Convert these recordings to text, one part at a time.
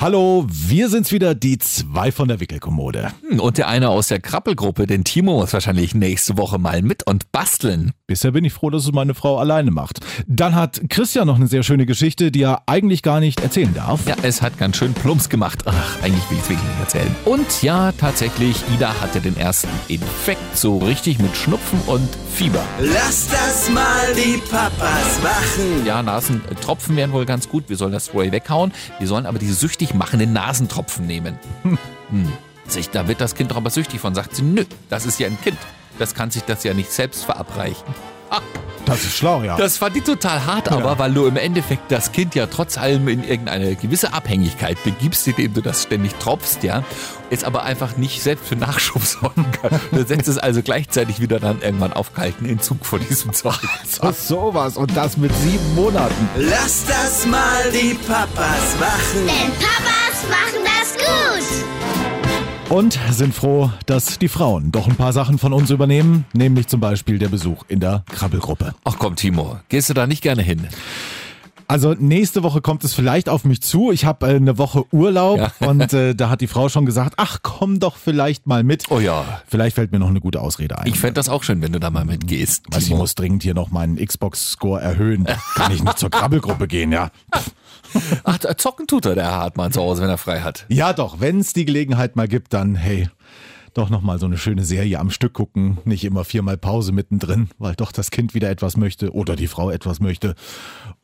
Hallo, wir sind's wieder, die zwei von der Wickelkommode. Hm, Und der eine aus der Krabbelgruppe, den Timo, muss wahrscheinlich nächste Woche mal mit und basteln. Bisher bin ich froh, dass es meine Frau alleine macht. Dann hat Christian noch eine sehr schöne Geschichte, die er eigentlich gar nicht erzählen darf. Ja, es hat ganz schön Plumps gemacht. Ach, eigentlich will ich es wirklich nicht erzählen. Und ja, tatsächlich, Ida hatte den ersten Infekt, so richtig mit Schnupfen und Fieber. Lass das mal die Papas machen. Ja, Nasentropfen wären wohl ganz gut. Wir sollen das Spray weghauen. Wir sollen aber diese süchtig machenden Nasentropfen nehmen. Hm. Sich, da wird das Kind doch aber süchtig von. Sagt sie, nö, das ist ja ein Kind. Das kann sich das ja nicht selbst verabreichen. Das ist schlau, ja. Das fand ich total hart, aber weil du im Endeffekt das Kind ja trotz allem in irgendeine gewisse Abhängigkeit begibst, indem du das ständig tropfst, ja, es aber einfach nicht selbst für Nachschub sorgen kann. Du setzt es also gleichzeitig wieder dann irgendwann auf kalten Entzug vor diesem Zeug. Ach, sowas und das mit sieben Monaten. Lass das mal die Papas machen. Denn Papas machen das gut. Und sind froh, dass die Frauen doch ein paar Sachen von uns übernehmen, nämlich zum Beispiel der Besuch in der Krabbelgruppe. Ach komm, Timo, gehst du da nicht gerne hin? Also nächste Woche kommt es vielleicht auf mich zu. Ich habe äh, eine Woche Urlaub Ja. und äh, da hat die Frau schon gesagt, ach komm doch vielleicht mal mit. Oh ja. Vielleicht fällt mir noch eine gute Ausrede ein. Ich fände das auch schön, wenn du da mal mitgehst. also ich muss dringend hier noch meinen Xbox-Score erhöhen. Kann ich nicht zur Krabbelgruppe gehen, ja. Ach, zocken tut er, der Hartmann zu Hause, wenn er frei hat. Ja doch, wenn es die Gelegenheit mal gibt, dann hey, doch noch mal so eine schöne Serie am Stück gucken, nicht immer viermal Pause mittendrin, weil doch das Kind wieder etwas möchte oder die Frau etwas möchte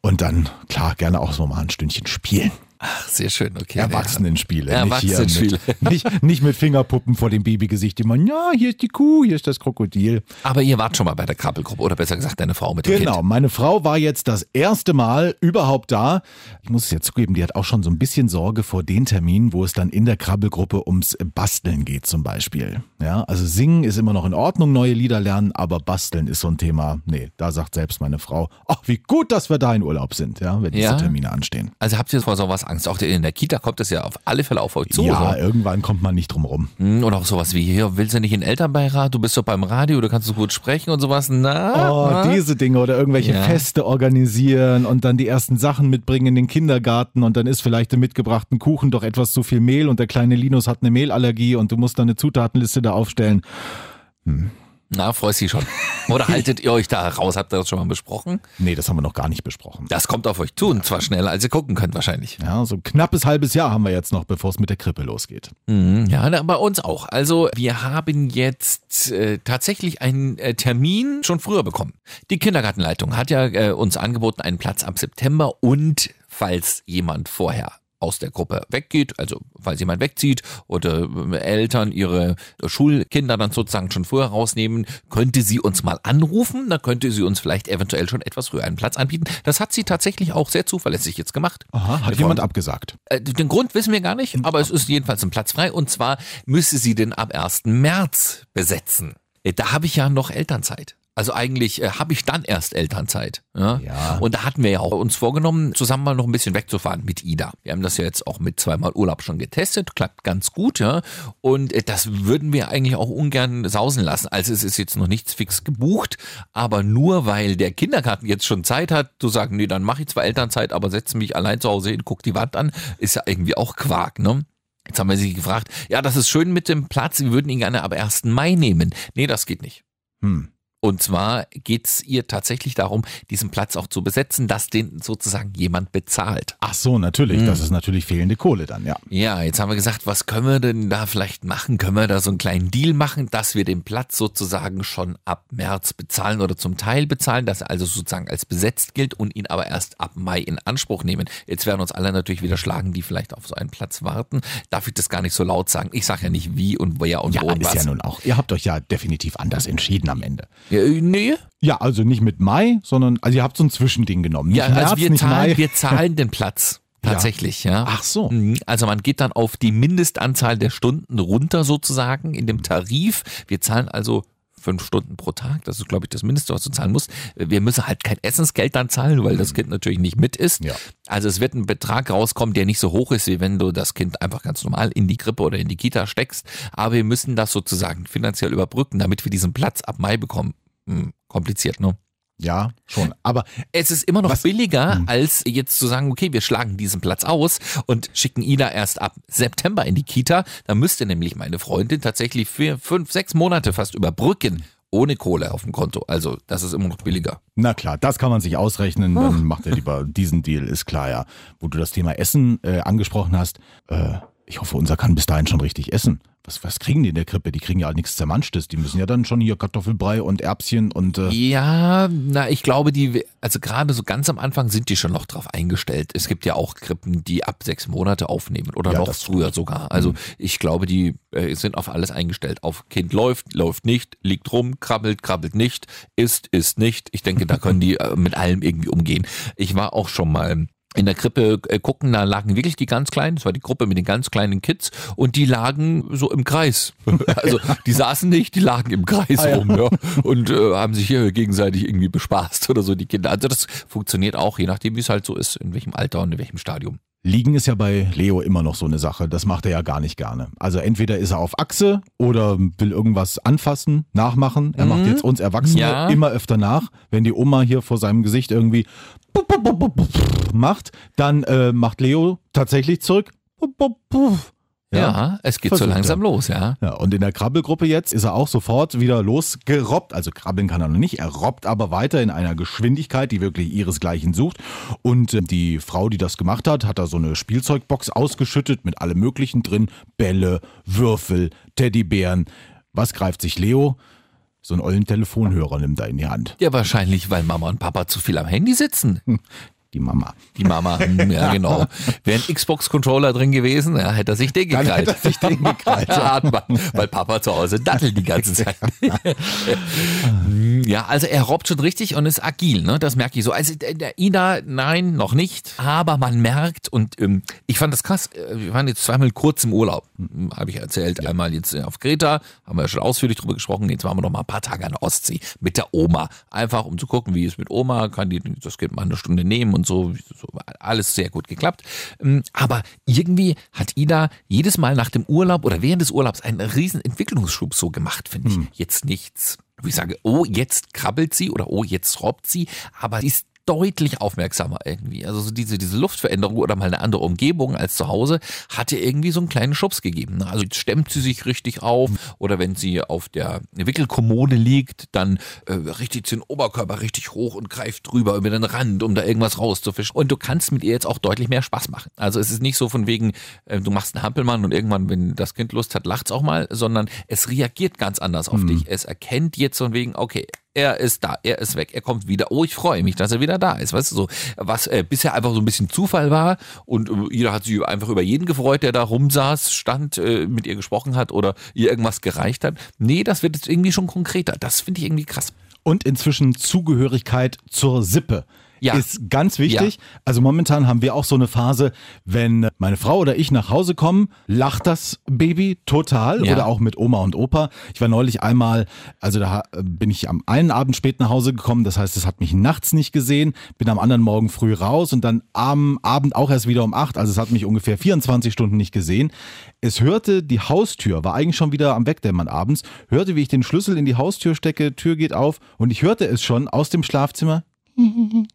und dann klar gerne auch so mal ein Stündchen spielen. Ach, sehr schön, okay. Erwachsenenspiele, Erwachsenenspiele. Nicht, mit, nicht, nicht mit Fingerpuppen vor dem Babygesicht immer, ja, hier ist die Kuh, hier ist das Krokodil. Aber ihr wart schon mal bei der Krabbelgruppe oder besser gesagt deine Frau mit dem Genau, Kind. meine Frau war jetzt das erste Mal überhaupt da. Ich muss es jetzt zugeben, die hat auch schon so ein bisschen Sorge vor den Terminen, wo es dann in der Krabbelgruppe ums Basteln geht zum Beispiel. Ja, also singen ist immer noch in Ordnung, neue Lieder lernen, aber basteln ist so ein Thema. Nee, da sagt selbst meine Frau, ach, wie gut, dass wir da in Urlaub sind, ja, wenn diese Ja? Termine anstehen. Also habt ihr vor sowas Angst? Auch in der Kita kommt es ja auf alle Fälle auf euch zu. ja, so. irgendwann kommt man nicht drum rum. Hm, Oder auch sowas wie hier, willst du nicht in den Elternbeirat? Du bist doch beim Radio, du kannst so gut sprechen und sowas. Na, Oh, na? diese Dinge oder irgendwelche Ja. Feste organisieren und dann die ersten Sachen mitbringen in den Kindergarten und dann ist vielleicht im mitgebrachten Kuchen doch etwas zu viel Mehl und der kleine Linus hat eine Mehlallergie und du musst dann eine Zutatenliste da aufstellen. Na, freust dich schon. Oder haltet ihr euch da raus? Habt ihr das schon mal besprochen? Nee, das haben wir noch gar nicht besprochen. Das kommt auf euch zu und zwar schneller, als ihr gucken könnt wahrscheinlich. Ja, so ein knappes halbes Jahr haben wir jetzt noch, bevor es mit der Krippe losgeht. Mhm, Ja, bei uns auch. Also wir haben jetzt äh, tatsächlich einen äh, Termin schon früher bekommen. Die Kindergartenleitung hat ja äh, uns angeboten einen Platz ab September und falls jemand vorher aus der Gruppe weggeht, also falls jemand wegzieht oder äh, Eltern ihre Schulkinder dann sozusagen schon vorher rausnehmen, könnte sie uns mal anrufen, dann könnte sie uns vielleicht eventuell schon etwas früher einen Platz anbieten. Das hat sie tatsächlich auch sehr zuverlässig jetzt gemacht. Aha, hat Wir jemand wollen- abgesagt. äh, Den Grund wissen wir gar nicht, aber es ist jedenfalls ein Platz frei und zwar müsste sie den ab 1. März besetzen. Äh, Da habe ich ja noch Elternzeit. Also eigentlich äh, habe ich dann erst Elternzeit. Ja? Ja. Und da hatten wir ja auch uns vorgenommen, zusammen mal noch ein bisschen wegzufahren mit Ida. Wir haben das ja jetzt auch mit zweimal Urlaub schon getestet, klappt ganz gut, ja. Und äh, das würden wir eigentlich auch ungern sausen lassen. Also es ist jetzt noch nichts fix gebucht, aber nur weil der Kindergarten jetzt schon Zeit hat, zu sagen, nee, dann mache ich zwar Elternzeit, aber setze mich allein zu Hause hin, guck die Wand an, ist ja irgendwie auch Quark, ne? Jetzt haben wir sie gefragt, ja, das ist schön mit dem Platz, wir würden ihn gerne ab 1. Mai nehmen. Nee, das geht nicht. Hm. Und zwar geht's ihr tatsächlich darum, diesen Platz auch zu besetzen, dass den sozusagen jemand bezahlt. Ach so, natürlich. Hm. Das ist natürlich fehlende Kohle dann, ja. Ja, jetzt haben wir gesagt, was können wir denn da vielleicht machen? Können wir da so einen kleinen Deal machen, dass wir den Platz sozusagen schon ab März bezahlen oder zum Teil bezahlen, dass er also sozusagen als besetzt gilt und ihn aber erst ab Mai in Anspruch nehmen. Jetzt werden uns alle natürlich wieder schlagen, die vielleicht auf so einen Platz warten. Darf ich das gar nicht so laut sagen? Ich sage ja nicht wie und wer und Ja, wo und ist was. ja nun auch. Ihr habt euch ja definitiv anders entschieden am Ende. Ja, äh, nee, Ja, also nicht mit Mai, sondern, also ihr habt so ein Zwischending genommen. Nicht Ja, also März, wir nicht zahlen, Mai. wir zahlen den Platz. Tatsächlich, ja. Ach so. Mhm, Also man geht dann auf die Mindestanzahl der Stunden runter sozusagen in dem Tarif. Wir zahlen also fünf Stunden pro Tag. Das ist, glaube ich, das Mindeste, was du zahlen musst. Wir müssen halt kein Essensgeld dann zahlen, weil das Kind natürlich nicht mit ist. Ja. Also es wird ein Betrag rauskommen, der nicht so hoch ist, wie wenn du das Kind einfach ganz normal in die Krippe oder in die Kita steckst. Aber wir müssen das sozusagen finanziell überbrücken, damit wir diesen Platz ab Mai bekommen. Hm, kompliziert, ne? Ja, schon. Aber Es ist immer noch Was- billiger, Hm. als jetzt zu sagen, okay, wir schlagen diesen Platz aus und schicken Ida erst ab September in die Kita. Da müsste nämlich meine Freundin tatsächlich für fünf, sechs Monate fast überbrücken. Ohne Kohle auf dem Konto. Also, das ist immer noch billiger. Na klar, das kann man sich ausrechnen. Dann macht er lieber diesen Deal, ist klar, ja. Wo du das Thema Essen äh, angesprochen hast, äh, ich hoffe, unser kann bis dahin schon richtig essen. Was, was kriegen die in der Krippe? Die kriegen ja nichts Zermanschtes. Die müssen ja dann schon hier Kartoffelbrei und Erbschen und äh, Ja, na, ich glaube, die, also gerade so ganz am Anfang sind die schon noch drauf eingestellt. Es gibt ja auch Krippen, die ab sechs Monate aufnehmen oder Ja, noch früher sogar. Also ich glaube, die äh, sind auf alles eingestellt. Auf Kind läuft, läuft nicht, liegt rum, krabbelt, krabbelt nicht, isst, isst nicht. Ich denke, da können die äh, mit allem irgendwie umgehen. Ich war auch schon mal in der Krippe äh, gucken, da lagen wirklich die ganz kleinen, das war die Gruppe mit den ganz kleinen Kids und die lagen so im Kreis. Also die saßen nicht, die lagen im Kreis Ah, ja. rum ja, und äh, haben sich hier gegenseitig irgendwie bespaßt oder so die Kinder. Also das funktioniert auch, je nachdem wie es halt so ist, in welchem Alter und in welchem Stadium. Liegen ist ja bei Leo immer noch so eine Sache. Das macht er ja gar nicht gerne. Also entweder ist er auf Achse oder will irgendwas anfassen, nachmachen. Er macht jetzt uns Erwachsene Ja. immer öfter nach. Wenn die Oma hier vor seinem Gesicht irgendwie macht, dann äh, macht Leo tatsächlich zurück. Ja, es geht so versucht er. langsam los, ja. Ja, und in der Krabbelgruppe jetzt ist er auch sofort wieder losgerobbt. Also krabbeln kann er noch nicht. Er robbt aber weiter in einer Geschwindigkeit, die wirklich ihresgleichen sucht. Und äh, die Frau, die das gemacht hat, hat da so eine Spielzeugbox ausgeschüttet mit allem Möglichen drin. Bälle, Würfel, Teddybären. Was greift sich Leo? So einen ollen Telefonhörer nimmt er in die Hand. Ja, wahrscheinlich, weil Mama und Papa zu viel am Handy sitzen. Die Mama. Die Mama, hm, ja genau. Wäre ein Xbox-Controller drin gewesen, ja, hätte er sich den Dann gekrallt. hätte er sich den gekrallt, ja. Weil Papa zu Hause dattelt die ganze Zeit. ja, also er robbt schon richtig und ist agil, ne? Das merke ich so. Also der der Ida, nein, noch nicht. Aber man merkt und ähm, ich fand das krass. äh, Wir waren jetzt zweimal kurz im Urlaub, hm, habe ich erzählt. Einmal jetzt äh, auf Kreta, haben wir ja schon ausführlich drüber gesprochen. Jetzt waren wir noch mal ein paar Tage an der Ostsee mit der Oma. Einfach um zu gucken, wie es mit Oma, kann die das Kind mal eine Stunde nehmen und so. so alles sehr gut geklappt. Ähm, Aber irgendwie hat Ida jedes Mal nach dem Urlaub oder während des Urlaubs einen riesen Entwicklungsschub so gemacht, finde ich. Jetzt nichts, wo ich sage, oh, jetzt krabbelt sie oder oh, jetzt robbt sie, aber sie ist deutlich aufmerksamer irgendwie. Also so diese, diese Luftveränderung oder mal eine andere Umgebung als zu Hause hat ihr irgendwie so einen kleinen Schubs gegeben. ne? Also jetzt stemmt sie sich richtig auf oder wenn sie auf der Wickelkommode liegt, dann äh, richtet sie den Oberkörper richtig hoch und greift drüber über den Rand, um da irgendwas rauszufischen. Und du kannst mit ihr jetzt auch deutlich mehr Spaß machen. Also es ist nicht so von wegen, äh, du machst einen Hampelmann und irgendwann, wenn das Kind Lust hat, lacht's auch mal, sondern es reagiert ganz anders auf dich. Es erkennt jetzt von wegen, okay, er ist da, er ist weg, er kommt wieder. Oh, ich freue mich, dass er wieder da ist. Weißt du, so, was äh, bisher einfach so ein bisschen Zufall war und äh, jeder hat sich einfach über jeden gefreut, der da rumsaß, stand, äh, mit ihr gesprochen hat oder ihr irgendwas gereicht hat. Nee, das wird jetzt irgendwie schon konkreter. Das finde ich irgendwie krass. Und inzwischen Zugehörigkeit zur Sippe. Ja. Ist ganz wichtig. Also momentan haben wir auch so eine Phase, wenn meine Frau oder ich nach Hause kommen, lacht das Baby total Ja. oder auch mit Oma und Opa. Ich war neulich einmal, also da bin ich am einen Abend spät nach Hause gekommen, das heißt, es hat mich nachts nicht gesehen, bin am anderen Morgen früh raus und dann am Abend auch erst wieder um acht, also es hat mich ungefähr 24 Stunden nicht gesehen. Es hörte die Haustür, war eigentlich schon wieder am Wegdämmern abends, hörte, wie ich den Schlüssel in die Haustür stecke, Tür geht auf und ich hörte es schon aus dem Schlafzimmer.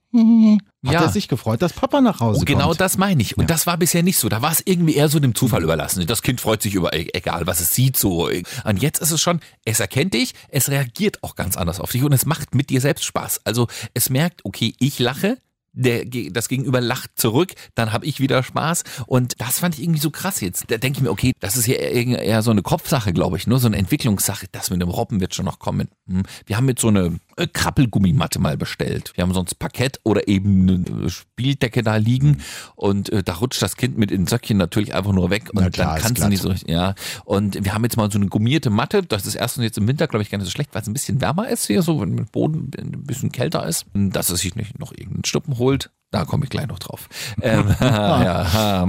Hat Ja. er sich gefreut, dass Papa nach Hause Und genau kommt. das meine ich. Und das war bisher nicht so. Da war es irgendwie eher so dem Zufall überlassen. Das Kind freut sich über, e- egal was es sieht, so. Und jetzt ist es schon, es erkennt dich, es reagiert auch ganz anders auf dich und es macht mit dir selbst Spaß. Also es merkt, okay, ich lache, der, das Gegenüber lacht zurück, dann habe ich wieder Spaß. Und das fand ich irgendwie so krass jetzt. Da denke ich mir, okay, das ist ja eher, eher so eine Kopfsache, glaube ich, nur so eine Entwicklungssache. Das mit dem Robben wird schon noch kommen. Hm. Wir haben jetzt so eine Krabbelgummimatte mal bestellt. Wir haben sonst Parkett oder eben eine Spieldecke da liegen und äh, da rutscht das Kind mit in Söckchen natürlich einfach nur weg und klar, dann kannst du nicht so richtig, ja. Und wir haben jetzt mal so eine gummierte Matte. Das ist erstens jetzt im Winter, glaube ich, gar nicht so schlecht, weil es ein bisschen wärmer ist hier, so wenn der Boden ein bisschen kälter ist. Dass es sich nicht noch irgendeinen Stuppen holt, da komme ich gleich noch drauf. ähm, ja,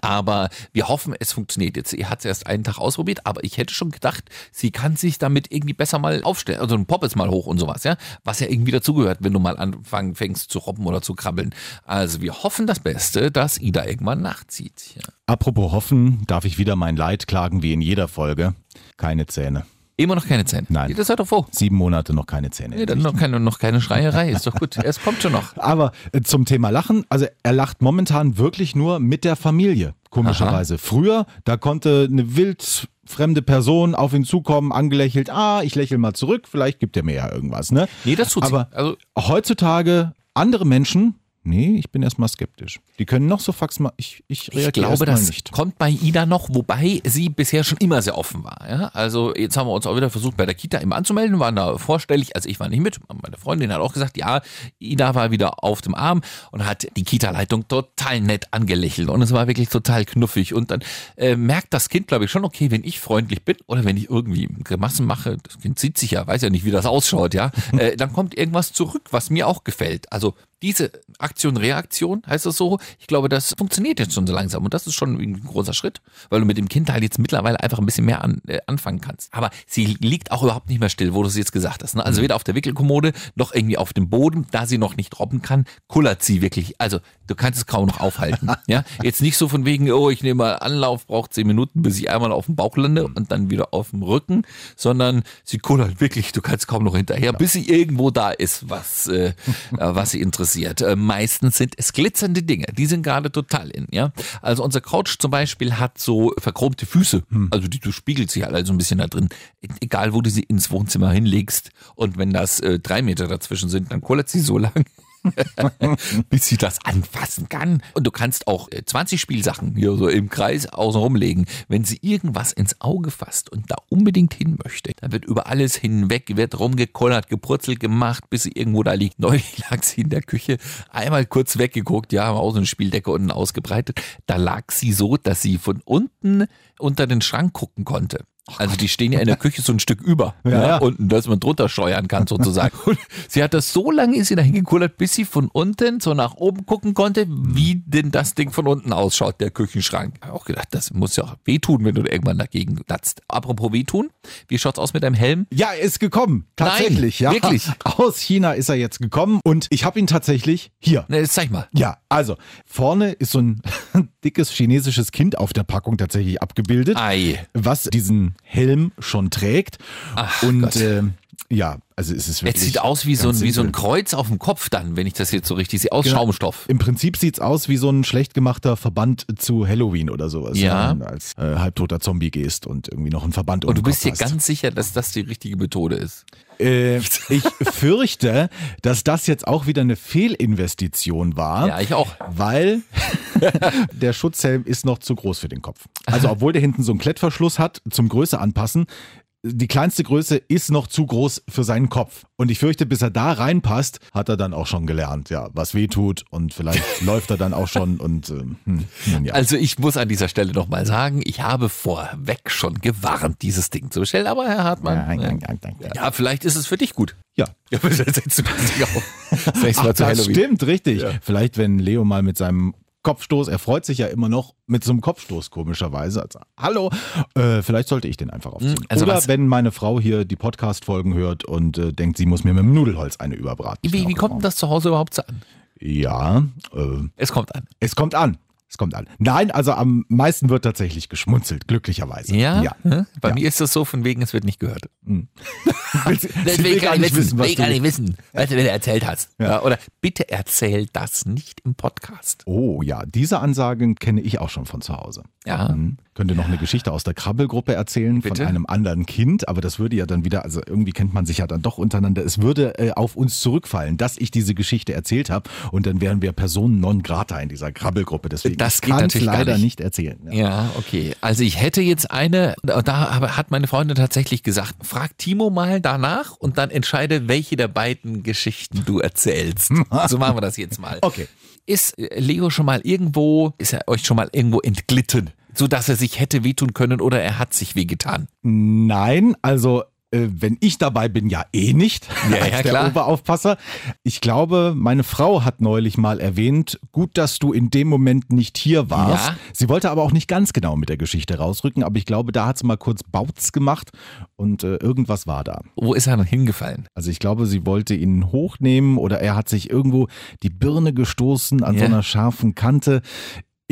aber wir hoffen, es funktioniert jetzt. Ihr hat es erst einen Tag ausprobiert, aber ich hätte schon gedacht, sie kann sich damit irgendwie besser mal aufstellen. Also ein Pop ist mal hoch und sowas, ja. Was ja irgendwie dazugehört, wenn du mal anfangen fängst zu robben oder zu krabbeln. Also wir hoffen das Beste, dass Ida irgendwann nachzieht. Ja. Apropos hoffen, darf ich wieder mein Leid klagen wie in jeder Folge. Keine Zähne. Immer noch keine Zähne. Nein. Das seid doch froh. Sieben Monate noch keine Zähne. Nee, dann noch keine, noch keine Schreierei. Ist doch gut. Es kommt schon noch. Aber äh, zum Thema Lachen, also er lacht momentan wirklich nur mit der Familie, komischerweise. Früher, da konnte eine wild fremde Person auf ihn zukommen, angelächelt, ah, ich lächle mal zurück, vielleicht gibt er mir ja irgendwas, ne? Nee, das tut sie. Aber Also- heutzutage andere Menschen, nee, ich bin erstmal skeptisch. Die können noch so fax mal, ich, ich reagiere Ich glaube, das nicht. kommt bei Ida noch, wobei sie bisher schon immer sehr offen war. Ja? Also jetzt haben wir uns auch wieder versucht, bei der Kita immer anzumelden, waren da vorstellig, also ich war nicht mit, meine Freundin hat auch gesagt, ja, Ida war wieder auf dem Arm und hat die Kita-Leitung total nett angelächelt und es war wirklich total knuffig und dann äh, merkt das Kind, glaube ich, schon, okay, wenn ich freundlich bin oder wenn ich irgendwie Grimassen mache, das Kind sieht sich ja, weiß ja nicht, wie das ausschaut, ja, äh, dann kommt irgendwas zurück, was mir auch gefällt. Also diese Aktion-Reaktion, heißt das so, ich glaube, das funktioniert jetzt schon so langsam und das ist schon ein großer Schritt, weil du mit dem Kind halt jetzt mittlerweile einfach ein bisschen mehr an, äh, anfangen kannst. Aber sie liegt auch überhaupt nicht mehr still, wo du es jetzt gesagt hast. Ne? Also weder auf der Wickelkommode noch irgendwie auf dem Boden, da sie noch nicht robben kann, kullert sie wirklich. Also du kannst es kaum noch aufhalten. ja, jetzt nicht so von wegen, oh, ich nehme mal Anlauf, braucht zehn Minuten, bis ich einmal auf dem Bauch lande und dann wieder auf dem Rücken, sondern sie kullert wirklich, du kannst kaum noch hinterher, bis sie irgendwo da ist, was, äh, äh, was sie interessiert. Äh, meistens sind es glitzernde Dinge, die sind gerade total in, ja. Also unser Couch zum Beispiel hat so verchromte Füße, also die, du spiegelt sich halt also ein bisschen da drin. E- Egal, wo du sie ins Wohnzimmer hinlegst. Und wenn das äh, drei Meter dazwischen sind, dann kullert sie so lang, bis sie das anfassen kann. Und du kannst auch äh, 20 Spielsachen hier so im Kreis außen rumlegen. Wenn sie irgendwas ins Auge fasst und da unbedingt hin möchte, dann wird über alles hinweg, wird rumgekollert, gepurzelt gemacht, bis sie irgendwo da liegt. Neulich lag sie in der Küche, einmal kurz weggeguckt, ja, haben auch so eine Spieldecke unten ausgebreitet. Da lag sie so, dass sie von unten unter den Schrank gucken konnte. Also die stehen ja in der Küche so ein Stück über, ja, ja. unten, dass man drunter steuern kann sozusagen. Und sie hat das so lange ist sie dahin gekullert, bis sie von unten so nach oben gucken konnte, wie denn das Ding von unten ausschaut, der Küchenschrank. Ich hab auch gedacht, das muss ja auch wehtun, wenn du irgendwann dagegen latzt. Apropos wehtun, wie schaut's aus mit deinem Helm? Ja, er ist gekommen. Tatsächlich, Nein, ja. wirklich? Aus China ist er jetzt gekommen und ich habe ihn tatsächlich hier. Ne, jetzt zeig mal. Ja, also vorne ist so ein dickes chinesisches Kind auf der Packung tatsächlich abgebildet, Ei. was diesen Helm schon trägt. Ach und Gott. Ja, also es ist wirklich. sieht aus wie so, ein, wie so ein. Kreuz auf dem Kopf dann, wenn ich das jetzt so richtig sehe, aus Genau. Schaumstoff. Im Prinzip sieht's aus wie so ein schlecht gemachter Verband zu Halloween oder sowas. Ja. Wenn du als äh, halbtoter Zombie gehst und irgendwie noch einen Verband Und du bist dir ganz sicher, dass das die richtige Methode ist. Äh, ich fürchte, dass das jetzt auch wieder eine Fehlinvestition war. Ja, ich auch. Weil der Schutzhelm ist noch zu groß für den Kopf. Also obwohl der hinten so einen Klettverschluss hat, zum Größe anpassen, die kleinste Größe ist noch zu groß für seinen Kopf. Und ich fürchte, bis er da reinpasst, hat er dann auch schon gelernt, ja, was weh tut und vielleicht läuft er dann auch schon und ähm, hm, nun ja. Also ich muss an dieser Stelle nochmal sagen, ich habe vorweg schon gewarnt, dieses Ding zu bestellen, aber Herr Hartmann, Ja, ja, äh, ja, ja. ja, vielleicht ist es für dich gut. ja. Ja, aber das. Das das Halloween. stimmt, richtig. Vielleicht, wenn Leo mal mit seinem Kopfstoß, er freut sich ja immer noch mit so einem Kopfstoß, komischerweise. Also, hallo, äh, vielleicht sollte ich den einfach aufziehen. also Oder wenn meine Frau hier die Podcast-Folgen hört und äh, denkt, sie muss mir mit dem Nudelholz eine überbraten. Wie, wie kommt denn das zu Hause überhaupt so an? Ja, äh, Es kommt an. es kommt an. Es kommt an. Nein, also am meisten wird tatsächlich geschmunzelt, glücklicherweise. Ja? ja. Hä? Bei Ja. mir ist das so, von wegen, es wird nicht gehört. Will sie- sie will gar nicht wissen, will gar du- nicht wissen, was du wieder erzählt hast. Ja. Oder bitte erzähl das nicht im Podcast. Oh ja, diese Ansagen kenne ich auch schon von zu Hause. Ja. Mhm. Könnte noch eine Geschichte aus der Krabbelgruppe erzählen Bitte? von einem anderen Kind, aber das würde ja dann wieder, also irgendwie kennt man sich ja dann doch untereinander. Es würde äh, auf uns zurückfallen, dass ich diese Geschichte erzählt habe und dann wären wir Personen non grata in dieser Krabbelgruppe. Deswegen Das ich geht natürlich gar leider nicht. nicht, erzählen. Ja. Ja, okay. Also ich hätte jetzt eine, da hat meine Freundin tatsächlich gesagt, frag Timo mal danach und dann entscheide, welche der beiden Geschichten du erzählst. so machen wir das jetzt mal. Okay. Ist äh, Leo schon mal irgendwo, ist er euch schon mal irgendwo entglitten? So dass er sich hätte wehtun können oder er hat sich wehgetan. Nein, also äh, wenn ich dabei bin, ja eh nicht, Ja, als ja, der klar. Oberaufpasser. Ich glaube, meine Frau hat neulich mal erwähnt, gut, dass du in dem Moment nicht hier warst. Ja. Sie wollte aber auch nicht ganz genau mit der Geschichte rausrücken, aber ich glaube, da hat sie mal kurz Bautz gemacht und äh, irgendwas war da. Wo ist er dann hingefallen? Also ich glaube, sie wollte ihn hochnehmen oder er hat sich irgendwo die Birne gestoßen an so Ja. einer scharfen Kante.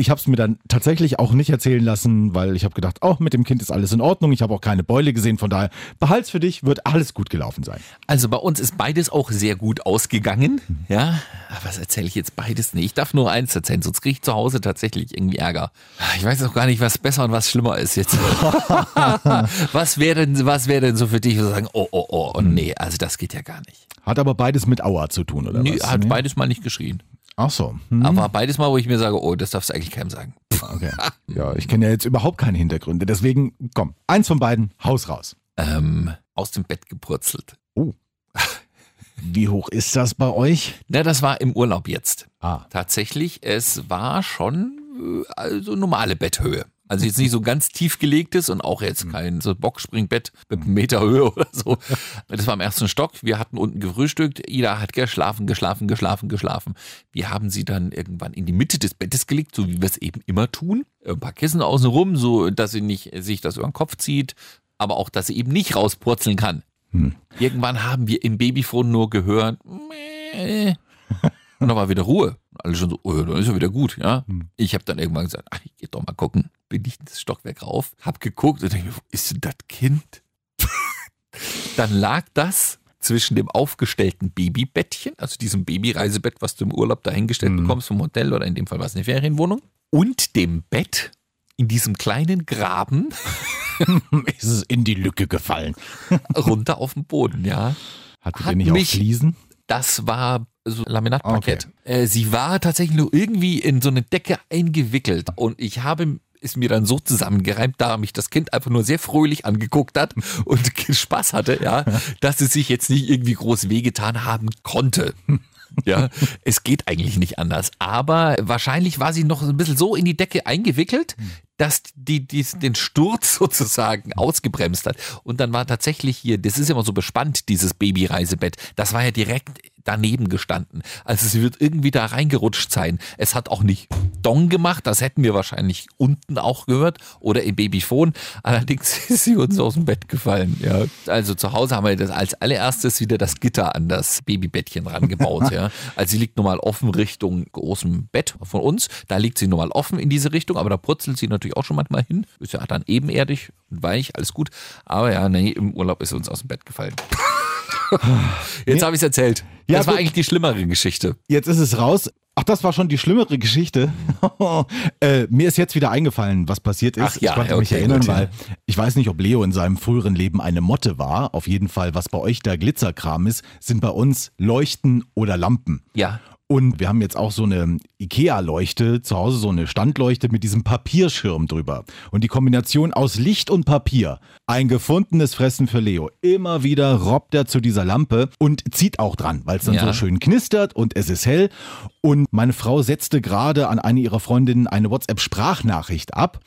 Ich habe es mir dann tatsächlich auch nicht erzählen lassen, weil ich habe gedacht, oh, mit dem Kind ist alles in Ordnung. Ich habe auch keine Beule gesehen, von daher behalt's für dich, wird alles gut gelaufen sein. Also bei uns ist beides auch sehr gut ausgegangen. Ja, aber was erzähle ich jetzt beides nicht? Ich darf nur eins erzählen, sonst kriege ich zu Hause tatsächlich irgendwie Ärger. Ich weiß auch gar nicht, was besser und was schlimmer ist jetzt. was wäre denn, was wäre denn so für dich, wo sagen, oh, oh, oh, und nee, also das geht ja gar nicht. Hat aber beides mit Aua zu tun, oder Nee, was? hat Nee? beides mal nicht geschrien. Ach so. Hm. Aber beides mal, wo ich mir sage, oh, das darfst du eigentlich keinem sagen. Okay. Ja, ich kenne ja jetzt überhaupt keine Hintergründe. Deswegen, komm, eins von beiden, Haus raus. Ähm, aus dem Bett gepurzelt. Wie hoch ist das bei euch? Na, das war im Urlaub jetzt. Ah. Tatsächlich, es war schon äh, also normale Betthöhe. Also jetzt nicht so ganz tief gelegtes und auch jetzt kein so Boxspringbett mit einem Meter Höhe oder so. Das war im ersten Stock. Wir hatten unten gefrühstückt. Ida hat geschlafen, geschlafen, geschlafen, geschlafen. Wir haben sie dann irgendwann in die Mitte des Bettes gelegt, so wie wir es eben immer tun. Ein paar Kissen außenrum, so dass sie nicht sich das über den Kopf zieht, aber auch, dass sie eben nicht rauspurzeln kann. Irgendwann haben wir im Babyphone nur gehört, Mäh. und dann war wieder Ruhe. Alle schon so, oh, ja, dann ist ja wieder gut, ja. Ich habe dann irgendwann gesagt, ach, ich geh doch mal gucken. Bin ich das Stockwerk rauf, hab geguckt und denke mir, wo ist denn das Kind? dann lag das zwischen dem aufgestellten Babybettchen, also diesem Babyreisebett, was du im Urlaub dahingestellt bekommst vom Hotel oder in dem Fall war es eine Ferienwohnung, und dem Bett in diesem kleinen Graben Ist es in die Lücke gefallen? runter auf den Boden, ja. Hattet Hat ihr nicht auch mich- Fliesen? Das war so Laminatparkett. Äh, sie war tatsächlich nur irgendwie in so eine Decke eingewickelt und ich habe es mir dann so zusammengereimt, da mich das Kind einfach nur sehr fröhlich angeguckt hat und Spaß hatte, ja, dass es sich jetzt nicht irgendwie groß wehgetan haben konnte. Ja, es geht eigentlich nicht anders. Aber wahrscheinlich war sie noch ein bisschen so in die Decke eingewickelt, dass die, die den Sturz sozusagen ausgebremst hat. Und dann war tatsächlich hier, das ist immer so bespannt, dieses Babyreisebett. Das war ja direkt daneben gestanden. Also sie wird irgendwie da reingerutscht sein. Es hat auch nicht Dong gemacht, das hätten wir wahrscheinlich unten auch gehört oder im Babyphone. Allerdings ist sie uns aus dem Bett gefallen. Ja. Also zu Hause haben wir das als allererstes wieder das Gitter an das Babybettchen rangebaut. ja. Also sie liegt normal offen Richtung großem Bett von uns. Da liegt sie normal offen in diese Richtung, aber da purzelt sie natürlich auch schon manchmal hin. Ist ja dann ebenerdig und weich, alles gut. Aber ja, nee, im Urlaub ist uns aus dem Bett gefallen. Jetzt habe ich es erzählt. Ja, das war gut. eigentlich die schlimmere Geschichte. Jetzt ist es raus. Ach, das war schon die schlimmere Geschichte. äh, mir ist jetzt wieder eingefallen, was passiert ist. Ach ja, ich konnte mich okay, erinnern, gut, weil ich weiß nicht, ob Leo in seinem früheren Leben eine Motte war. Auf jeden Fall, was bei euch der Glitzerkram ist, sind bei uns Leuchten oder Lampen. Ja. Und wir haben jetzt auch so eine IKEA-Leuchte zu Hause, so eine Standleuchte mit diesem Papierschirm drüber. Und die Kombination aus Licht und Papier, ein gefundenes Fressen für Leo. Immer wieder robbt er zu dieser Lampe und zieht auch dran, weil es dann Ja. so schön knistert und es ist hell. Und meine Frau setzte gerade an eine ihrer Freundinnen eine WhatsApp-Sprachnachricht ab,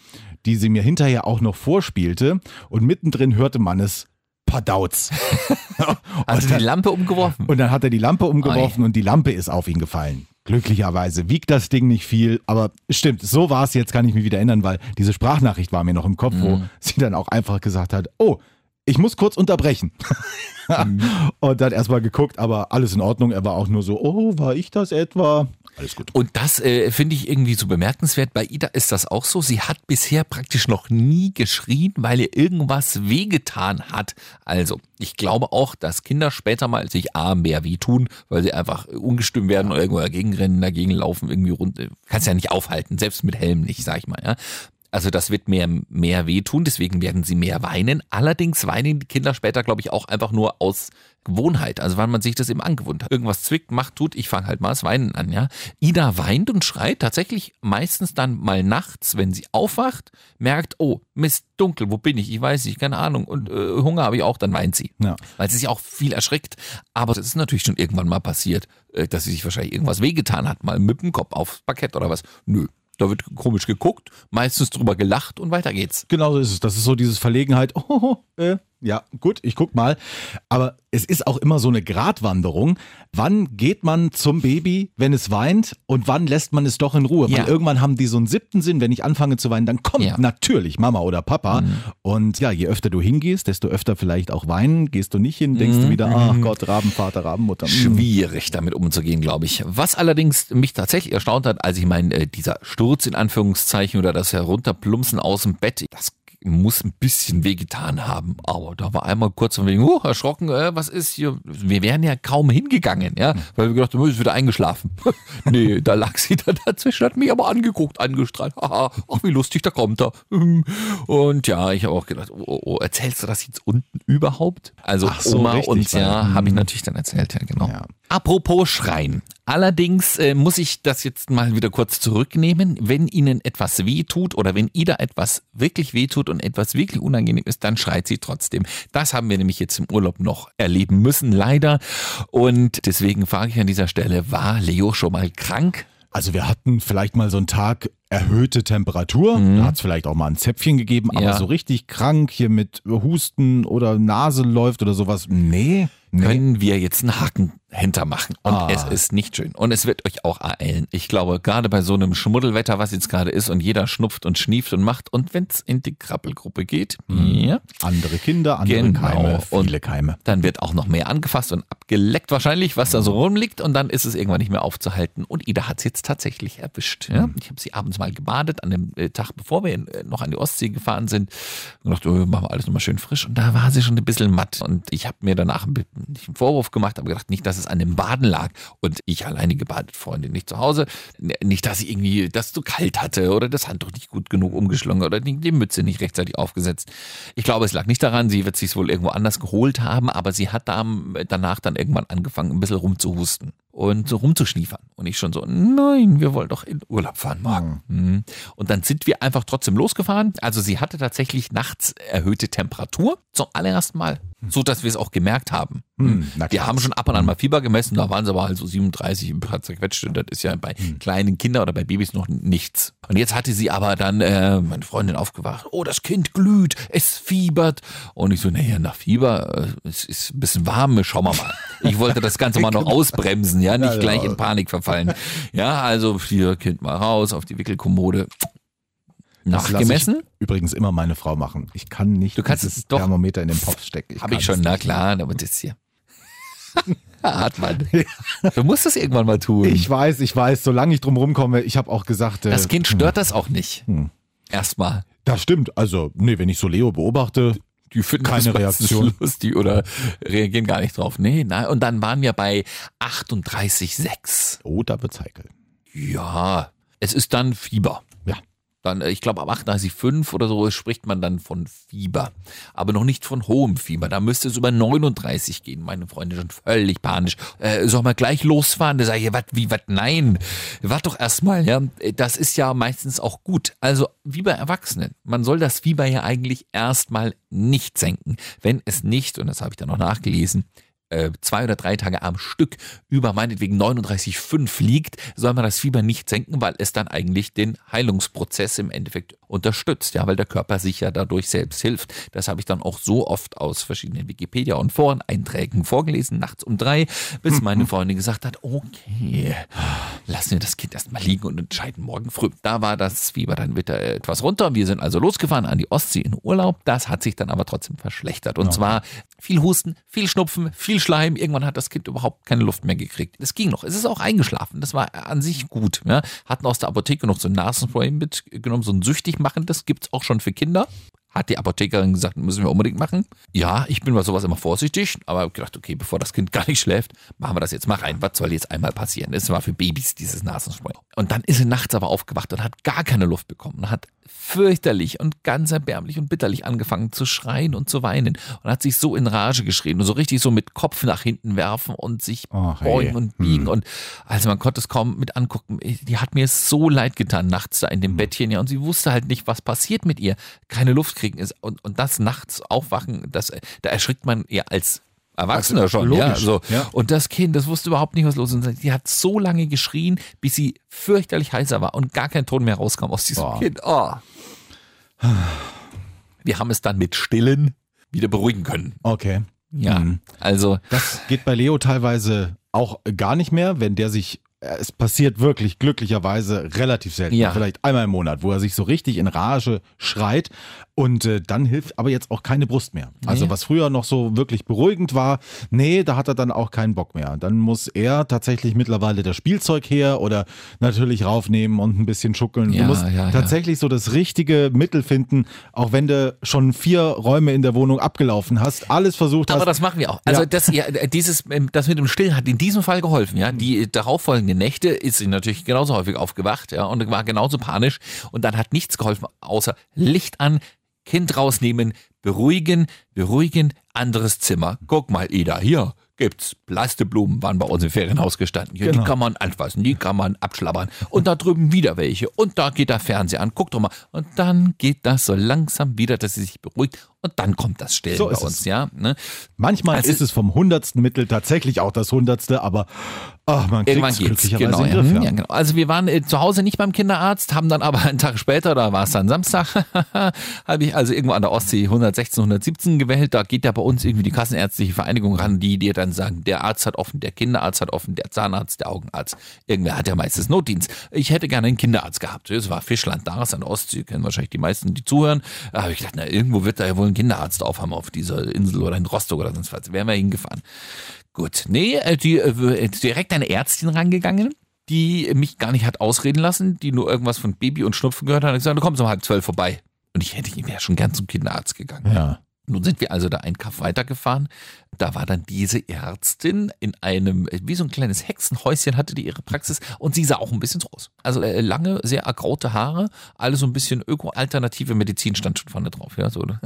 die sie mir hinterher auch noch vorspielte. Und mittendrin hörte man es Padauz. Also Und die Lampe umgeworfen. und dann hat er die Lampe umgeworfen und die Lampe ist auf ihn gefallen. Glücklicherweise wiegt das Ding nicht viel, aber stimmt, so war es jetzt, kann ich mich wieder erinnern, weil diese Sprachnachricht war mir noch im Kopf, wo sie dann auch einfach gesagt hat, oh, ich muss kurz unterbrechen. Und dann erstmal geguckt, aber alles in Ordnung. Er war auch nur so, oh, war ich das etwa? Alles gut. Und das äh, finde ich irgendwie so bemerkenswert. Bei Ida ist das auch so. Sie hat bisher praktisch noch nie geschrien, weil ihr irgendwas wehgetan hat. Also, ich glaube auch, dass Kinder später mal sich A, mehr wehtun, weil sie einfach ungestüm werden oder irgendwo dagegen rennen, dagegen laufen, irgendwie rund. Kannst ja nicht aufhalten, selbst mit Helm nicht, sag ich mal, ja. Also das wird mehr, mehr wehtun, deswegen werden sie mehr weinen. Allerdings weinen die Kinder später, glaube ich, auch einfach nur aus Gewohnheit, also weil man sich das eben angewohnt hat. Irgendwas zwickt, macht, tut, ich fange halt mal das Weinen an, ja. Ida weint und schreit tatsächlich meistens dann mal nachts, wenn sie aufwacht, merkt, oh, Mist, dunkel, wo bin ich? Ich weiß nicht, keine Ahnung. Und äh, Hunger habe ich auch, dann weint sie. Ja. Weil sie sich auch viel erschrickt. Aber das ist natürlich schon irgendwann mal passiert, äh, dass sie sich wahrscheinlich irgendwas wehgetan hat, mal mit dem Kopf aufs Parkett oder was. Nö. Da wird komisch geguckt, meistens drüber gelacht und weiter geht's. Genau so ist es. Das ist so dieses Verlegenheit, oh, äh, Ja, gut, ich guck mal. Aber es ist auch immer so eine Gratwanderung. Wann geht man zum Baby, wenn es weint und wann lässt man es doch in Ruhe? Ja. Weil irgendwann haben die so einen siebten Sinn, wenn ich anfange zu weinen, dann kommt Ja. natürlich Mama oder Papa. Und ja, je öfter du hingehst, desto öfter vielleicht auch weinen. Gehst du nicht hin, denkst du wieder, ach Gott, Rabenvater, Rabenmutter. mm. schwierig damit umzugehen, glaube ich. Was allerdings mich tatsächlich erstaunt hat, als ich mein, äh, dieser Sturz in Anführungszeichen oder das Herunterplumpsen aus dem Bett, das muss ein bisschen wehgetan haben. Aber da war einmal kurz von wegen, oh, erschrocken, äh, was ist hier? Wir wären ja kaum hingegangen, ja, weil wir gedacht haben, oh, ist wieder eingeschlafen. nee, da lag sie da dazwischen, hat mich aber angeguckt, angestrahlt. Haha, ach, wie lustig, da kommt er. Und ja, ich habe auch gedacht, oh, oh, oh, erzählst du das jetzt unten überhaupt? Also Ach so, Oma richtig, und ja, habe ich hm. natürlich dann erzählt, ja, genau. Ja. Apropos Schreien. Allerdings äh, muss ich das jetzt mal wieder kurz zurücknehmen. Wenn Ihnen etwas weh tut oder wenn Ida etwas wirklich weh tut und etwas wirklich unangenehm ist, dann schreit sie trotzdem. Das haben wir nämlich jetzt im Urlaub noch erleben müssen, leider. Und deswegen frage ich an dieser Stelle, war Leo schon mal krank? Also wir hatten vielleicht mal so einen Tag erhöhte Temperatur. Da hat es vielleicht auch mal ein Zäpfchen gegeben, aber Mhm. Ja. so richtig krank hier mit Husten oder Nase läuft oder sowas. Nee. Nee. können wir jetzt einen Haken hintermachen. Und Ah. es ist nicht schön. Und es wird euch auch ereilen. Ich glaube, gerade bei so einem Schmuddelwetter, was jetzt gerade ist und jeder schnupft und schnieft und macht und wenn es in die Krabbelgruppe geht, ja, Andere Kinder, andere Genau. Keime, viele Keime. dann wird auch noch mehr angefasst und abgeleckt wahrscheinlich, was da so rumliegt und dann ist es irgendwann nicht mehr aufzuhalten. Und Ida hat es jetzt tatsächlich erwischt. Ja? Ich habe sie abends mal gebadet, an dem äh, Tag, bevor wir äh, noch an die Ostsee gefahren sind. Und gedacht, oh, machen wir alles nochmal schön frisch. Und da war sie schon ein bisschen matt. Und ich habe mir danach ein bisschen nicht einen Vorwurf gemacht, aber gedacht, nicht, dass es an dem Baden lag. Und ich alleine gebadet, Freundin nicht zu Hause. Nicht, dass sie irgendwie das zu kalt hatte oder das Handtuch nicht gut genug umgeschlungen oder die, Mütze nicht rechtzeitig aufgesetzt. Ich glaube, es lag nicht daran, sie wird sich wohl irgendwo anders geholt haben, aber sie hat da, danach dann irgendwann angefangen, ein bisschen rumzuhusten und so rumzuschniefern. Und ich schon so, nein, wir wollen doch in Urlaub fahren morgen. Mhm. Und dann sind wir einfach trotzdem losgefahren. Also sie hatte tatsächlich nachts erhöhte Temperatur zum allerersten Mal, so dass wir es auch gemerkt haben. Hm, na Wir haben schon ab und an mal Fieber gemessen, da waren sie aber halt so 37 ein paar zerquetscht und das ist ja bei kleinen Kindern oder bei Babys noch nichts. Und jetzt hatte sie aber dann äh, meine Freundin aufgewacht, oh, das Kind glüht, es fiebert. Und ich so, naja, nach Fieber, äh, es ist ein bisschen warm, schauen wir mal. Ich wollte das Ganze mal noch ausbremsen, ja, nicht Ja, gleich ja. in Panik verfallen. Ja, also hier Kind mal raus auf die Wickelkommode. Nachgemessen? Übrigens immer meine Frau machen. Ich kann nicht Du kannst dieses es doch. Thermometer in den Kopf stecken. Habe ich schon, na klar, aber das hier. Hat man. Du musst das irgendwann mal tun. Ich weiß, ich weiß, solange ich drum rumkomme, ich habe auch gesagt, äh, Das Kind stört das auch nicht. Hm. Erstmal. das stimmt. Also, nee, wenn ich so Leo beobachte, Die finden Keine das Reaktion. lustig oder reagieren gar nicht drauf. Nee, nein. Und dann waren wir bei 38,6. oh, da wird's heikel. Ja, es ist dann Fieber. Dann, äh, ich glaube, ab 38,5 oder so spricht man dann von Fieber. Aber noch nicht von hohem Fieber. Da müsste es über 39 gehen. Meine Freundin schon völlig panisch. Äh, soll man gleich losfahren? Da sage ich, was, wie, was? Nein. Wart doch erstmal, ja. Das ist ja meistens auch gut. Also, wie bei Erwachsenen. Man soll das Fieber ja eigentlich erstmal nicht senken. Wenn es nicht, und das habe ich dann noch nachgelesen, äh, zwei oder drei Tage am Stück über meinetwegen 39,5 liegt, soll man das Fieber nicht senken, weil es dann eigentlich den Heilungsprozess im Endeffekt unterstützt, ja, weil der Körper sich ja dadurch selbst hilft. Das habe ich dann auch so oft aus verschiedenen Wikipedia- und Foreneinträgen vorgelesen, nachts um drei, bis meine Freundin gesagt hat, okay, lassen wir das Kind erstmal liegen und entscheiden morgen früh. Da war das Fieber dann wieder etwas runter. Wir sind also losgefahren an die Ostsee in Urlaub. Das hat sich dann aber trotzdem verschlechtert. Und zwar viel Husten, viel Schnupfen, viel Schleim. Irgendwann hat das Kind überhaupt keine Luft mehr gekriegt. Es ging noch. Es ist auch eingeschlafen. Das war an sich gut. Ja. Hatten aus der Apotheke noch so ein Nasenspray mitgenommen, so ein süchtig machen. Das gibt's auch schon für Kinder. Hat die Apothekerin gesagt, müssen wir unbedingt machen. Ja, ich bin bei sowas immer vorsichtig, aber hab gedacht, okay, bevor das Kind gar nicht schläft, machen wir das jetzt mal rein. Was soll jetzt einmal passieren? Es war für Babys dieses Nasenspray. Und dann ist sie nachts aber aufgewacht und hat gar keine Luft bekommen. Und hat fürchterlich und ganz erbärmlich und bitterlich angefangen zu schreien und zu weinen. Und hat sich so in Rage geschrien und so richtig so mit Kopf nach hinten werfen und sich Ach, hey. beugen und biegen. Und also man konnte es kaum mit angucken. Die hat mir so leid getan nachts da in dem Bettchen. Ja, und sie wusste halt nicht, was passiert mit ihr. Keine Luft kriegen ist. Und, und das nachts aufwachen, das, da erschrickt man ja als Erwachsener Also, schon, ja, logisch, so. ja. Und das Kind, das wusste überhaupt nicht, was los ist. Und sie hat so lange geschrien, bis sie fürchterlich heiser war und gar kein Ton mehr rauskam aus diesem Boah. Kind. Oh. Wir haben es dann mit Stillen wieder beruhigen können. Okay. Ja, Mhm. also Das geht bei Leo teilweise auch gar nicht mehr, wenn der sich äh, es passiert wirklich glücklicherweise relativ selten, Ja. vielleicht einmal im Monat, wo er sich so richtig in Rage schreit und äh, dann hilft aber jetzt auch keine Brust mehr. Also Nee. was früher noch so wirklich beruhigend war, nee, da hat er dann auch keinen Bock mehr. Dann muss er tatsächlich mittlerweile das Spielzeug her oder natürlich raufnehmen und ein bisschen schuckeln. Ja, du musst ja, ja. tatsächlich so das richtige Mittel finden, auch wenn du schon vier Räume in der Wohnung abgelaufen hast, alles versucht Aber hast. das machen wir auch. Also Ja. das, ja, dieses, ähm, das mit dem Stillen hat in diesem Fall geholfen. Ja, die darauffolgenden Nächte ist sie natürlich genauso häufig aufgewacht, ja, und war genauso panisch. Und dann hat nichts geholfen, außer Licht an, Kind rausnehmen, beruhigen, beruhigen, anderes Zimmer. Guck mal, Ida, hier gibt's Plasteblumen, waren bei uns im Ferienhaus gestanden. Hier, Genau. Die kann man anfassen, die kann man abschlabbern. Und da drüben wieder welche. Und da geht der Fernseher an. Guck doch mal. Und dann geht das so langsam wieder, dass sie sich beruhigt. Und dann kommt das Stillen So bei uns, es. ja. Ne? Manchmal Also- ist es vom hundertsten Mittel tatsächlich auch das hundertste, aber ach, man kriegt Irgendwann es geht's. Genau, in ja. Griff. Ja, Ja. genau. Also wir waren äh, zu Hause nicht beim Kinderarzt, haben dann aber einen Tag später, da war es dann Samstag, habe ich also irgendwo an der Ostsee 116, 117 gewählt. Da geht ja bei uns irgendwie die Kassenärztliche Vereinigung ran, die dir dann sagen, der Arzt hat offen, der Kinderarzt hat offen, der Zahnarzt, der Augenarzt. Irgendwer hat ja meistens Notdienst. Ich hätte gerne einen Kinderarzt gehabt. Es war Fischland, da ist an der Ostsee, kennen wahrscheinlich die meisten, die zuhören. Da habe ich gedacht, na, irgendwo wird da ja wohl ein Kinderarzt aufhaben auf dieser Insel oder in Rostock oder sonst was. Wären wir hingefahren. Gut, nee, äh, die äh, direkt eine Ärztin rangegangen, die mich gar nicht hat ausreden lassen, die nur irgendwas von Baby und Schnupfen gehört hat und gesagt, du kommst um halb zwölf vorbei. Und ich hätte ich wäre schon gern zum Kinderarzt gegangen. Ja. Nun sind wir also da einen Kaff weitergefahren. Da war dann diese Ärztin in einem, äh, wie so ein kleines Hexenhäuschen hatte die ihre Praxis und sie sah auch ein bisschen so aus. Also äh, lange, sehr ergraute Haare, alles so ein bisschen öko-alternative Medizin stand schon vorne drauf. Ja, so. Ja.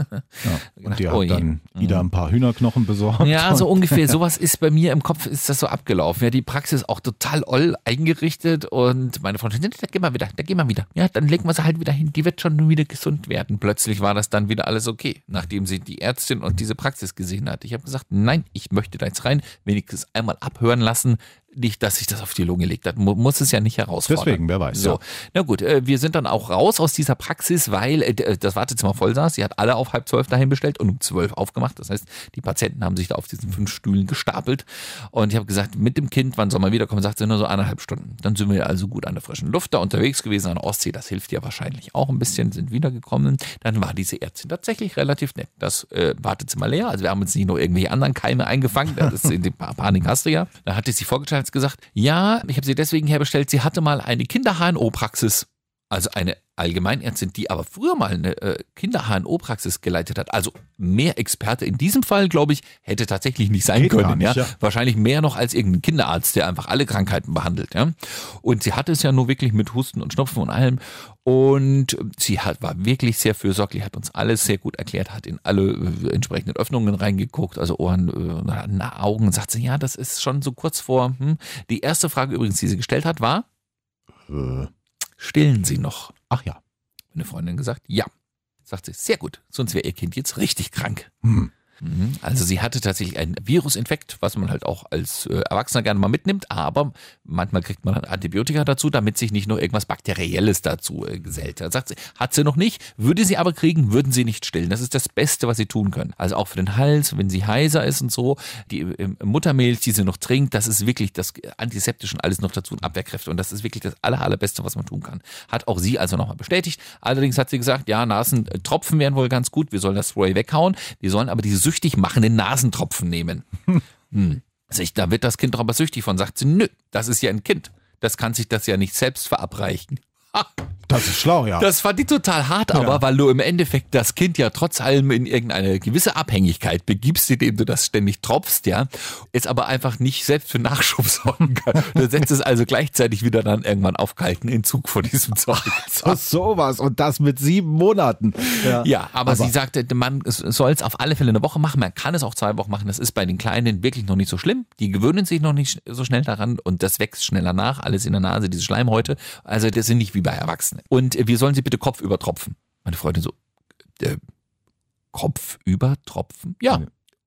Und die oh hat je. dann wieder ein paar Hühnerknochen besorgt. Ja, so ungefähr. Sowas ist bei mir im Kopf, ist das so abgelaufen. Ja, die Praxis auch total oll eingerichtet und meine Freundin, da geh mal wieder, da geh mal wieder. Ja, dann legen wir sie halt wieder hin. Die wird schon wieder gesund werden. Plötzlich war das dann wieder alles okay, nachdem sie die Ärztin und diese Praxis gesehen hat. Ich habe gesagt, nein, ich möchte da jetzt rein, wenigstens einmal abhören lassen. Nicht, dass sich das auf die Lunge legt. Das mu- muss es ja nicht herausfordern. Deswegen, wer weiß, So, ja. na gut, äh, wir sind dann auch raus aus dieser Praxis, weil äh, d- das Wartezimmer voll saß. Sie hat alle auf halb zwölf dahin bestellt und um zwölf aufgemacht. Das heißt, die Patienten haben sich da auf diesen fünf Stühlen gestapelt. Und ich habe gesagt, mit dem Kind, wann soll man wiederkommen? Sagt sie nur so eineinhalb Stunden. Dann sind wir also gut an der frischen Luft da unterwegs gewesen an der Ostsee. Das hilft ja wahrscheinlich auch ein bisschen, sind wiedergekommen. Dann war diese Ärztin tatsächlich relativ nett. Das äh, Wartezimmer leer. Also wir haben uns nicht nur irgendwelche anderen Keime eingefangen. Das ist in die Pa- Panik hast du ja. Da hatte sie vorgestellt und gesagt, ja, ich habe sie deswegen herbestellt. Sie hatte mal eine Kinder-HNO-Praxis. Also eine Allgemeinärztin, die aber früher mal eine äh, Kinder-HNO-Praxis geleitet hat. Also mehr Experte in diesem Fall, glaube ich, hätte tatsächlich nicht sein Geht können. nicht, ja? ja. Wahrscheinlich mehr noch als irgendein Kinderarzt, der einfach alle Krankheiten behandelt. Ja? Und sie hatte es ja nur wirklich mit Husten und Schnupfen und allem. Und sie hat, war wirklich sehr fürsorglich, hat uns alles sehr gut erklärt, hat in alle äh, entsprechenden Öffnungen reingeguckt, also Ohren, äh, na, Augen, und sagt sie, ja, das ist schon so kurz vor. Hm. Die erste Frage übrigens, die sie gestellt hat, war, Äh, stillen Sie noch? Ach ja. Meine Freundin gesagt, ja. Sagt sie, sehr gut, sonst wäre ihr Kind jetzt richtig krank. Hm. Mhm. Also sie hatte tatsächlich einen Virusinfekt, was man halt auch als äh, Erwachsener gerne mal mitnimmt, aber manchmal kriegt man dann Antibiotika dazu, damit sich nicht nur irgendwas Bakterielles dazu äh, gesellt. Da sagt sie, hat sie noch nicht, würde sie aber kriegen, würden sie nicht stillen. Das ist das Beste, was sie tun können. Also auch für den Hals, wenn sie heiser ist und so, die äh, Muttermilch, die sie noch trinkt, das ist wirklich das Antiseptische und alles noch dazu und Abwehrkräfte und das ist wirklich das aller, allerbeste, was man tun kann. Hat auch sie also nochmal bestätigt. Allerdings hat sie gesagt, ja, Nasentropfen wären wohl ganz gut, wir sollen das Spray weghauen, wir sollen aber diese süchtig machenden Nasentropfen nehmen. Hm. Ich, da wird das Kind doch aber süchtig von. Sagt sie, nö, das ist ja ein Kind. Das kann sich das ja nicht selbst verabreichen. Ha, Das ist schlau, ja. das fand ich total hart, aber Ja. weil du im Endeffekt das Kind ja trotz allem in irgendeine gewisse Abhängigkeit begibst, indem du das ständig tropfst, ja, es aber einfach nicht selbst für Nachschub sorgen kann. Du setzt es also gleichzeitig wieder dann irgendwann auf kalten Entzug von diesem Zeug. so, sowas. Und das mit sieben Monaten. Ja, Ja, aber, sie sagte, man soll es auf alle Fälle eine Woche machen. Man kann es auch zwei Wochen machen. Das ist bei den Kleinen wirklich noch nicht so schlimm. Die gewöhnen sich noch nicht so schnell daran und das wächst schneller nach. Alles in der Nase, diese Schleimhäute. Also das sind nicht wie bei Erwachsenen. Und wir sollen sie bitte Kopf übertropfen. Meine Freundin so, äh, Kopf übertropfen? Ja.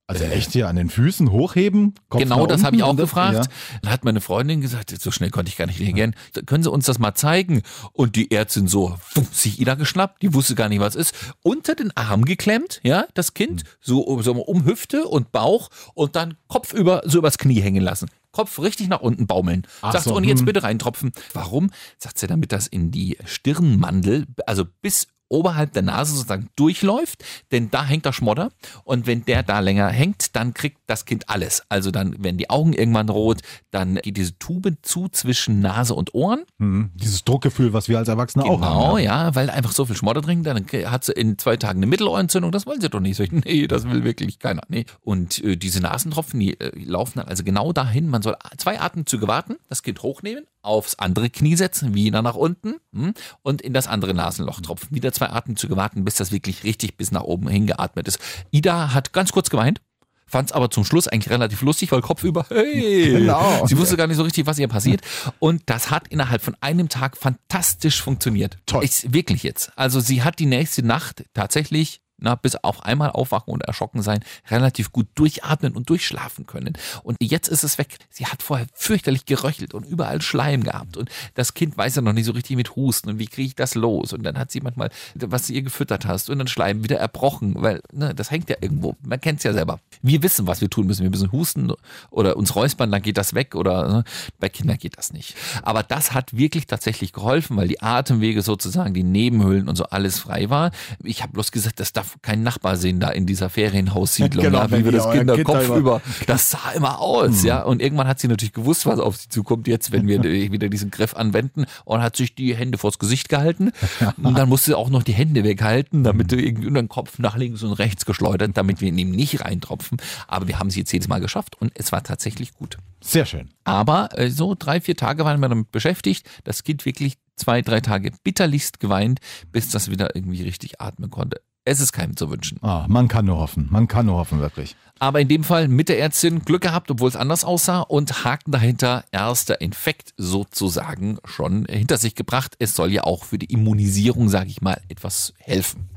Also echt hier an den Füßen hochheben? Kopf Genau, das habe ich auch gefragt. Ja. Dann hat meine Freundin gesagt, so schnell konnte ich gar nicht reagieren. Können Sie uns das mal zeigen? Und die Ärztin so, wumm, sich Ida geschnappt, die wusste gar nicht, was ist. Unter den Arm geklemmt, ja, das. Kind, so, um- so um Hüfte und Bauch und dann Kopf über, so übers Knie hängen lassen. Kopf richtig nach unten baumeln. Ach Sagt so, und jetzt hm. bitte reintropfen. Warum? Sagt sie, damit das in die Stirnmandel, also bis oberhalb der Nase sozusagen durchläuft, denn da hängt der Schmodder und wenn der da länger hängt, dann kriegt das Kind alles. Also dann werden die Augen irgendwann rot, dann geht diese Tube zu zwischen Nase und Ohren. Hm, Dieses Druckgefühl, was wir als Erwachsene auch Genau, haben. ja, weil einfach so viel Schmodder drin, dann hat sie in zwei Tagen eine Mittelohrentzündung, das wollen sie doch nicht. So, nee, das will wirklich keiner. Nee. Und äh, diese Nasentropfen, die äh, laufen dann also genau dahin. Man soll zwei Atemzüge warten, das Kind hochnehmen, aufs andere Knie setzen, wieder nach unten hm, und in das andere Nasenloch tropfen. Wieder zwei Atemzüge warten, bis das wirklich richtig bis nach oben hingeatmet ist. Ida hat ganz kurz geweint. Fand es aber zum Schluss eigentlich relativ lustig, weil Kopf über, hey, Genau. sie wusste gar nicht so richtig, was ihr passiert. Und das hat innerhalb von einem Tag fantastisch funktioniert. Toll. Ich, wirklich jetzt. Also sie hat die nächste Nacht tatsächlich, na, bis auf einmal aufwachen und erschrocken sein, relativ gut durchatmen und durchschlafen können. Und jetzt ist es weg. Sie hat vorher fürchterlich geröchelt und überall Schleim gehabt. Und das Kind weiß ja noch nicht so richtig mit Husten und wie kriege ich das los. Und dann hat sie manchmal, was du ihr gefüttert hast, und dann Schleim wieder erbrochen, weil ne, das hängt ja irgendwo. Man kennt es ja selber. Wir wissen, was wir tun müssen. Wir müssen husten oder uns räuspern, dann geht das weg. Oder ne, bei Kindern geht das nicht. Aber das hat wirklich tatsächlich geholfen, weil die Atemwege sozusagen, die Nebenhöhlen und so alles frei war. Ich habe bloß gesagt, das darf kein Nachbar sehen da in dieser Ferienhaussiedlung, Genau, ja, wie wir das euer Kinder über-. Das sah immer aus, ja. Und irgendwann hat sie natürlich gewusst, was auf sie zukommt jetzt, wenn wir wieder diesen Griff anwenden und hat sich die Hände vors Gesicht gehalten. Und dann musste sie auch noch die Hände weghalten, damit du irgendwie den Kopf nach links und rechts geschleudert, damit wir in ihm nicht reintropfen. Aber wir haben sie jetzt jedes Mal geschafft und es war tatsächlich gut. Sehr schön. Aber äh, so drei, vier Tage waren wir damit beschäftigt. Das Kind wirklich zwei, drei Tage bitterlichst geweint, bis das wieder irgendwie richtig atmen konnte. Es ist keinem zu wünschen. Ah, man kann nur hoffen. Man kann nur hoffen, wirklich. Aber in dem Fall mit der Ärztin Glück gehabt, obwohl es anders aussah und Haken dahinter, erster Infekt sozusagen schon hinter sich gebracht. Es soll ja auch für die Immunisierung, sage ich mal, etwas helfen.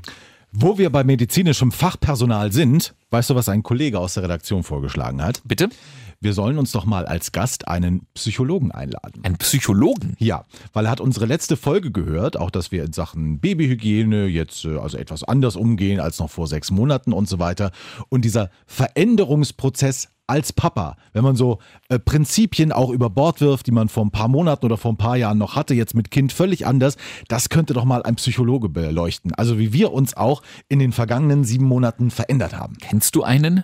Wo wir bei medizinischem Fachpersonal sind, weißt du, was ein Kollege aus der Redaktion vorgeschlagen hat? Bitte? Wir sollen uns doch mal als Gast einen Psychologen einladen. Ein Psychologen? Ja, weil er hat unsere letzte Folge gehört, auch dass wir in Sachen Babyhygiene jetzt äh, also etwas anders umgehen als noch vor sechs Monaten und so weiter. Und dieser Veränderungsprozess als Papa, wenn man so äh, Prinzipien auch über Bord wirft, die man vor ein paar Monaten oder vor ein paar Jahren noch hatte, jetzt mit Kind völlig anders, das könnte doch mal ein Psychologe beleuchten. Also wie wir uns auch in den vergangenen sieben Monaten verändert haben. Kennst du einen?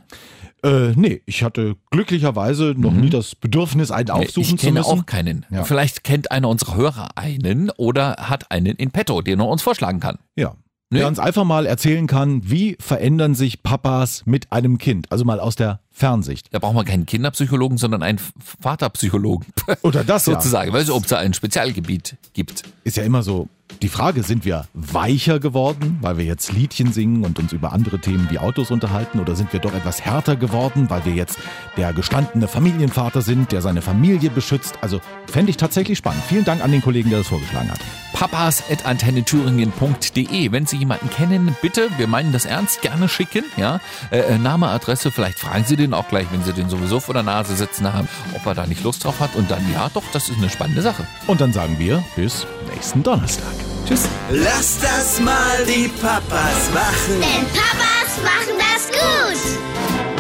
Äh, nee, ich hatte glücklicherweise noch nie das Bedürfnis, einen aufsuchen Mhm. ich kenne zu müssen. auch keinen. Ja. Vielleicht kennt einer unserer Hörer einen oder hat einen in petto, den er uns vorschlagen kann. Ja. Nee. Der uns einfach mal erzählen kann, wie verändern sich Papas mit einem Kind? Also mal aus der Fernsicht. Da braucht man keinen Kinderpsychologen, sondern einen Vaterpsychologen. Oder das ja. Sozusagen, weil es ob es da ein Spezialgebiet gibt. Ist ja immer so die Frage, sind wir weicher geworden, weil wir jetzt Liedchen singen und uns über andere Themen wie Autos unterhalten? Oder sind wir doch etwas härter geworden, weil wir jetzt der gestandene Familienvater sind, der seine Familie beschützt? Also fände ich tatsächlich spannend. Vielen Dank an den Kollegen, der das vorgeschlagen hat. papas.antennethüringen.de. Wenn Sie jemanden kennen, bitte, wir meinen das ernst, gerne schicken. Ja? Äh, äh, Name, Adresse, vielleicht fragen Sie den Mädchen auch gleich, wenn sie den sowieso vor der Nase sitzen haben, ob er da nicht Lust drauf hat. Und dann, ja, doch, das ist eine spannende Sache. Und dann sagen wir bis nächsten Donnerstag. Tschüss. Lass das mal die Papas machen. Denn Papas machen das gut.